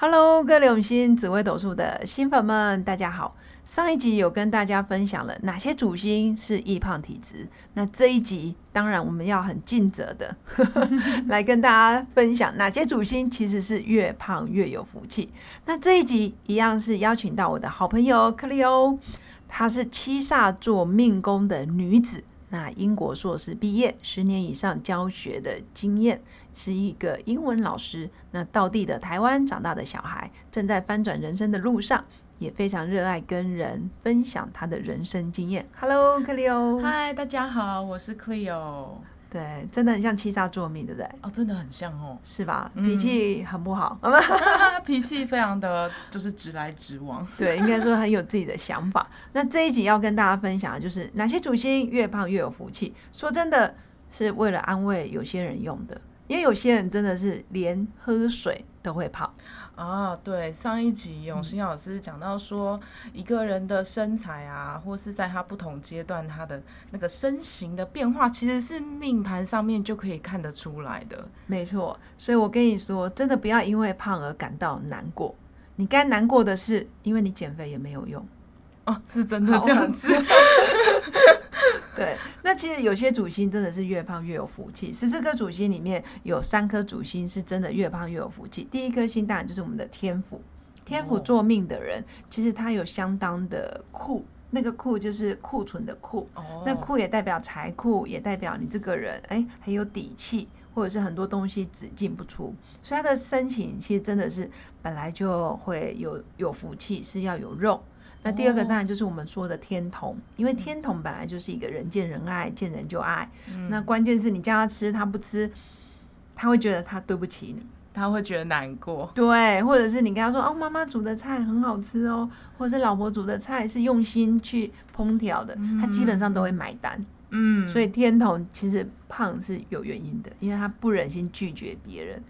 Hello，各位永新紫微斗数的新粉们，大家好。上一集有跟大家分享了哪些主星是易胖体质，那这一集当然我们要很尽责的 来跟大家分享哪些主星其实是越胖越有福气。那这一集一样是邀请到我的好朋友克利欧，她是七煞座命宫的女子，那英国硕士毕业，十年以上教学的经验，是一个英文老师。那到地的台湾长大的小孩，正在翻转人生的路上。也非常热爱跟人分享他的人生经验。Hello，克里欧。嗨，大家好，我是 Cleo。对，真的很像七杀作命，对不对？哦，真的很像哦，是吧？脾气很不好，脾气非常的就是直来直往。对，应该说很有自己的想法。那这一集要跟大家分享的就是哪些主星越胖越有福气。说真的，是为了安慰有些人用的，因为有些人真的是连喝水都会胖。啊，对，上一集永新老师讲到说，一个人的身材啊，或是在他不同阶段他的那个身形的变化，其实是命盘上面就可以看得出来的。没错，所以我跟你说，真的不要因为胖而感到难过。你该难过的是，因为你减肥也没有用。哦，是真的这样子。对，那其实有些主星真的是越胖越有福气。十四颗主星里面有三颗主星是真的越胖越有福气。第一颗星当然就是我们的天府，天府做命的人，其实他有相当的库，那个库就是库存的库。哦，那库也代表财库，也代表你这个人哎很有底气，或者是很多东西只进不出，所以他的申请其实真的是本来就会有有福气，是要有肉。那第二个当然就是我们说的天同，因为天童本来就是一个人见人爱，见人就爱。那关键是你叫他吃，他不吃，他会觉得他对不起你，他会觉得难过。对，或者是你跟他说哦，妈妈煮的菜很好吃哦，或者是老婆煮的菜是用心去烹调的，他基本上都会买单。嗯，所以天童其实胖是有原因的，因为他不忍心拒绝别人。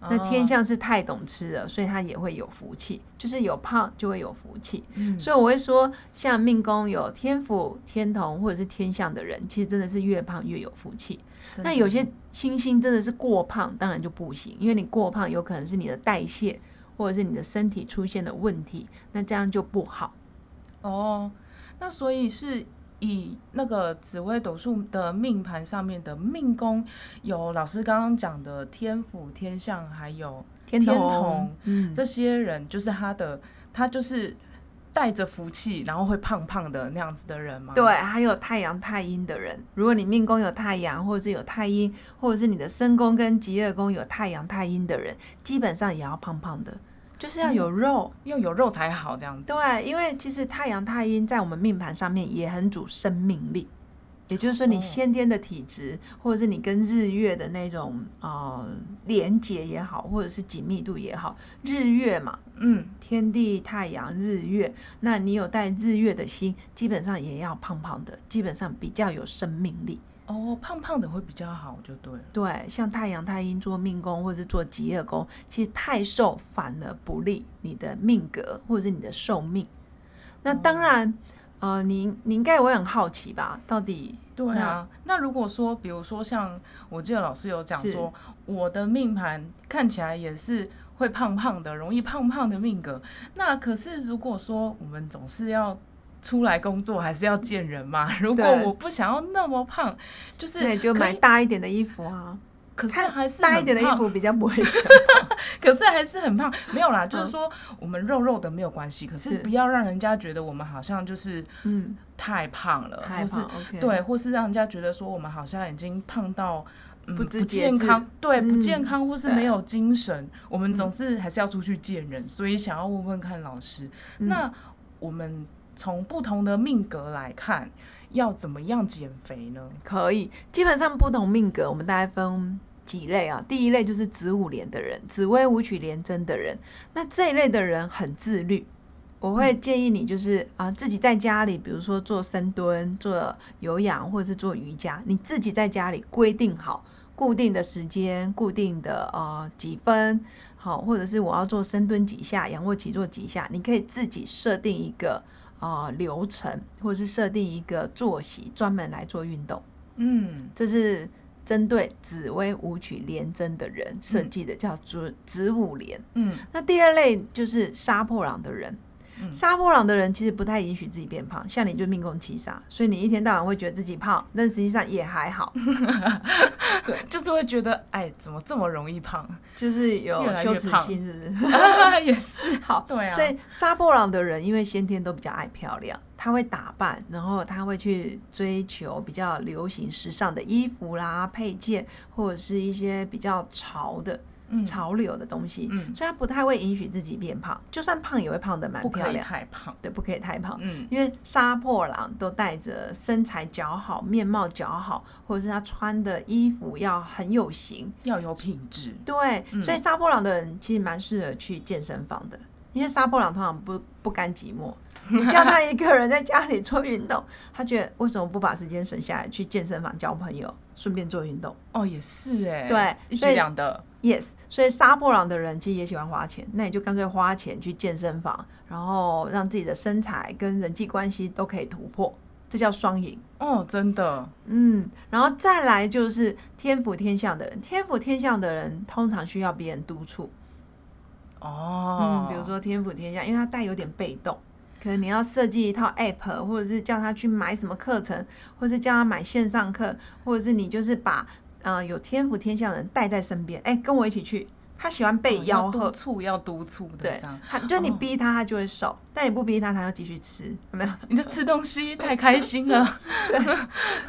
那天象是太懂吃了，所以他也会有福气，就是有胖就会有福气。所以我会说，像命宫有天府、天同或者是天象的人，其实真的是越胖越有福气。那有些星星真的是过胖，当然就不行，因为你过胖有可能是你的代谢或者是你的身体出现了问题，那这样就不好。哦，那所以是。以那个紫微斗数的命盘上面的命宫，有老师刚刚讲的天府、天相，还有天同，嗯，这些人就是他的，他就是带着福气，然后会胖胖的那样子的人嘛？对，还有太阳太阴的人，如果你命宫有太阳，或者是有太阴，或者是你的身宫跟吉业宫有太阳太阴的人，基本上也要胖胖的。就是要有肉，要有肉才好这样子。对，因为其实太阳太阴在我们命盘上面也很主生命力，也就是说你先天的体质，或者是你跟日月的那种呃连接也好，或者是紧密度也好，日月嘛，嗯，天地太阳日月，那你有带日月的心，基本上也要胖胖的，基本上比较有生命力。哦，胖胖的会比较好，就对了。对，像太阳太阴做命宫或者是做吉业宫，其实太瘦反而不利你的命格或者是你的寿命。那当然，呃，您您应该会很好奇吧？到底对啊？那如果说，比如说像我记得老师有讲说，我的命盘看起来也是会胖胖的，容易胖胖的命格。那可是如果说我们总是要。出来工作还是要见人嘛。如果我不想要那么胖，就是就买大一点的衣服啊。可是还是大一点的衣服比较不会想。可是还是很胖，没有啦，就是说我们肉肉的没有关系，可是不要让人家觉得我们好像就是嗯太胖了，或是对，或是让人家觉得说我们好像已经胖到不健康，对不健康或是没有精神。我们总是还是要出去见人，所以想要问问看老师，那我们。从不同的命格来看，要怎么样减肥呢？可以，基本上不同命格，我们大概分几类啊。第一类就是子午连的人，紫微武曲连贞的人，那这一类的人很自律，我会建议你就是啊，自己在家里，比如说做深蹲、做有氧或者是做瑜伽，你自己在家里规定好固定的时间、固定的呃几分，好，或者是我要做深蹲几下、仰卧起坐几下，你可以自己设定一个啊流程，或者是设定一个作息，专门来做运动。嗯，这是。针对紫薇舞曲连针的人设计的，叫紫紫舞连。嗯，那第二类就是杀破狼的人。杀破狼的人其实不太允许自己变胖，像你就命宫七杀，所以你一天到晚会觉得自己胖，但实际上也还好。对，就是会觉得，哎，怎么这么容易胖？就是有羞耻心，是不是？也是。好，对啊。所以杀破狼的人，因为先天都比较爱漂亮，他会打扮，然后他会去追求比较流行时尚的衣服啦、配件，或者是一些比较潮的。潮流的东西，所以他不太会允许自己变胖，就算胖也会胖的蛮漂亮。太胖，对，不可以太胖。嗯，因为杀破狼都带着身材姣好、面貌姣好，或者是他穿的衣服要很有型，要有品质。对，所以杀破狼的人其实蛮适合去健身房的，因为杀破狼通常不不甘寂寞。你叫他一个人在家里做运动，他觉得为什么不把时间省下来去健身房交朋友，顺便做运动？哦，也是哎，对，一举两得。Yes，所以杀破狼的人其实也喜欢花钱，那你就干脆花钱去健身房，然后让自己的身材跟人际关系都可以突破，这叫双赢。哦，真的，嗯，然后再来就是天府天相的人，天府天相的人通常需要别人督促。哦，嗯，比如说天府天下，因为他带有点被动。可能你要设计一套 app，或者是叫他去买什么课程，或是叫他买线上课，或者是你就是把呃有天府天下的人带在身边，哎，跟我一起去。他喜欢被吆喝，督促要督促的，对，他就你逼他，他就会瘦；但你不逼他，他就继续吃，有没有？你就吃东西太开心了。对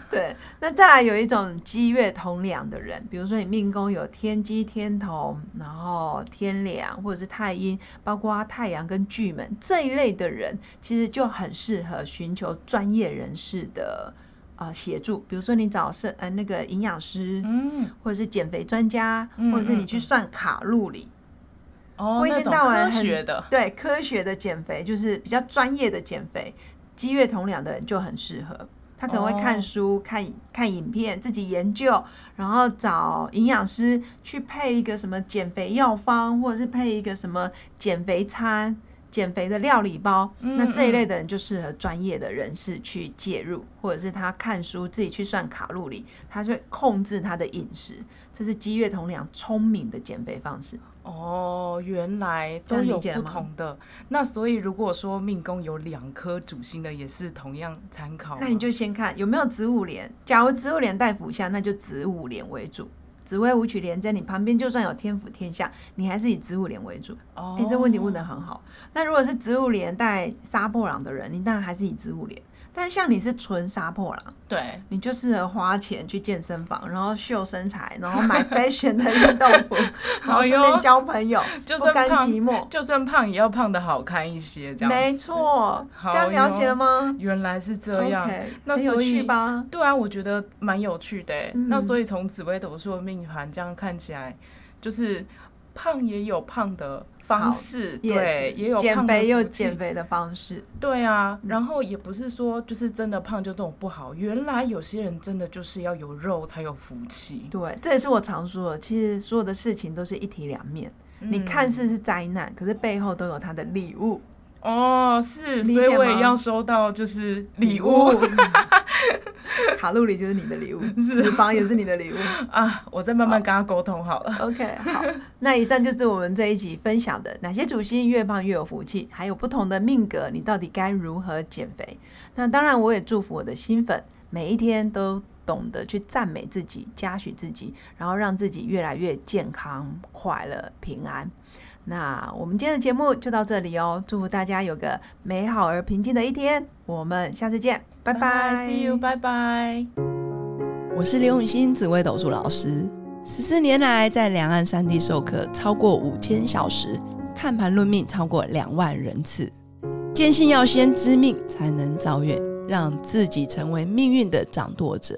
对，那再来有一种积月同梁的人，比如说你命宫有天机天同，然后天梁或者是太阴，包括太阳跟巨门这一类的人，其实就很适合寻求专业人士的。啊，协助，比如说你找是呃那个营养师，嗯，或者是减肥专家，或者是你去算卡路里，哦，一天到晚科学的，对，科学的减肥就是比较专业的减肥，积月同两的人就很适合，他可能会看书、看看影片，自己研究，然后找营养师去配一个什么减肥药方，或者是配一个什么减肥餐。减肥的料理包，那这一类的人就适合专业的人士去介入，或者是他看书自己去算卡路里，他就会控制他的饮食。这是积月同梁聪明的减肥方式。哦，原来都有不同的。那所以如果说命宫有两颗主星的，也是同样参考。那你就先看有没有子午连。假如子午连带辅相，那就子午连为主。紫薇舞曲连在你旁边，就算有天府天下，你还是以植物连为主。哦，哎，这问题问的很好。那如果是植物连带杀破狼的人，你当然还是以植物连。但像你是纯杀破狼，对你就适合花钱去健身房，然后秀身材，然后买 fashion 的运动服，然后顺便交朋友，不甘寂寞，就算胖也要胖的好看一些，这样没错。这样了解了吗？原来是这样，那有趣吧？对啊，我觉得蛮有趣的。那所以从紫微斗数命盘这样看起来，就是胖也有胖的。方式对，也有减肥又减肥的方式，对啊，然后也不是说就是真的胖就这种不好，原来有些人真的就是要有肉才有福气，对，这也是我常说的，其实所有的事情都是一体两面，你看似是灾难，可是背后都有他的礼物。哦，是，所以我也要收到就是礼物，卡路里就是你的礼物，脂肪也是你的礼物啊！我再慢慢跟他沟通好了。OK，好，那以上就是我们这一集分享的哪些主星越胖越有福气，还有不同的命格，你到底该如何减肥？那当然，我也祝福我的新粉每一天都懂得去赞美自己、嘉许自己，然后让自己越来越健康、快乐、平安。那我们今天的节目就到这里哦，祝福大家有个美好而平静的一天，我们下次见，拜拜，See you，拜拜。我是刘永新紫薇斗数老师，十四年来在两岸三地授课超过五千小时，看盘论命超过两万人次，坚信要先知命才能造运，让自己成为命运的掌舵者。